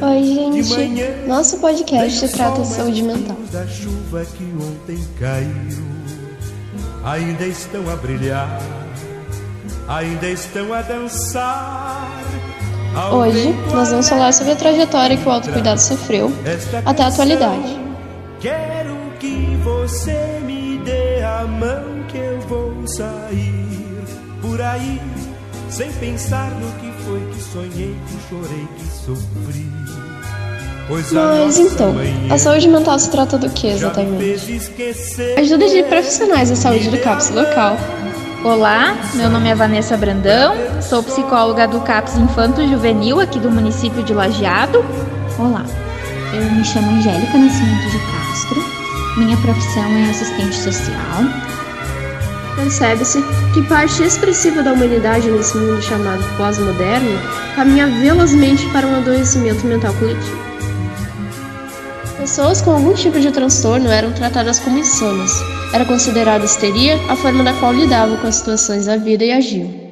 Oi, gente. Nosso podcast trata de saúde mental. Da chuva que ontem caiu, ainda estão a brilhar, ainda estão a dançar. Hoje, nós vamos falar sobre a trajetória que o autocuidado sofreu até a atualidade. Quero que você me dê a mão que eu vou sair por aí, sem pensar no que foi que sonhei, que chorei, que sofri. Pois Mas então, a saúde mental se trata do que exatamente? Ajuda de profissionais da saúde do CAPS local. Olá, meu nome é Vanessa Brandão, sou psicóloga do CAPS Infanto Juvenil aqui do município de Lajeado. Olá, eu me chamo Angélica Nascimento de Castro, minha profissão é assistente social percebe-se que parte expressiva da humanidade nesse mundo chamado pós-moderno caminha velozmente para um adoecimento mental coletivo. Pessoas com algum tipo de transtorno eram tratadas como insanas. Era considerada histeria a forma da qual lidavam com as situações da vida e agiam.